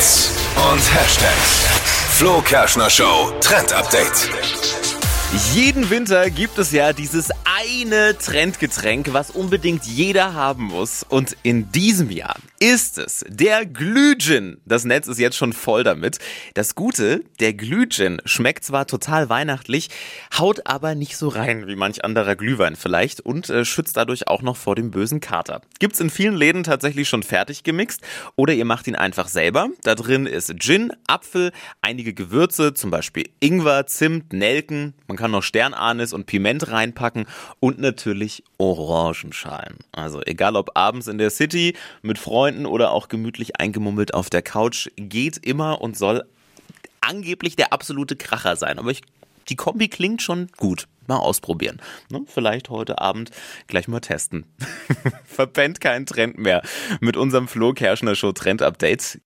Hits und Hashtags. Flo Kerschner Show Trend Update. Jeden Winter gibt es ja dieses eine Trendgetränk, was unbedingt jeder haben muss. Und in diesem Jahr ist es der Glühgin. Das Netz ist jetzt schon voll damit. Das Gute, der Glühgin schmeckt zwar total weihnachtlich, haut aber nicht so rein wie manch anderer Glühwein vielleicht und äh, schützt dadurch auch noch vor dem bösen Kater. Gibt's in vielen Läden tatsächlich schon fertig gemixt oder ihr macht ihn einfach selber. Da drin ist Gin, Apfel, einige Gewürze, zum Beispiel Ingwer, Zimt, Nelken. Man kann noch Sternanis und Piment reinpacken und natürlich Orangenschalen. Also egal ob abends in der City, mit Freunden oder auch gemütlich eingemummelt auf der Couch, geht immer und soll angeblich der absolute Kracher sein. Aber ich, die Kombi klingt schon gut. Mal ausprobieren. Ne? Vielleicht heute Abend gleich mal testen. Verpennt keinen Trend mehr mit unserem Flo Kerschner Show Trend Update.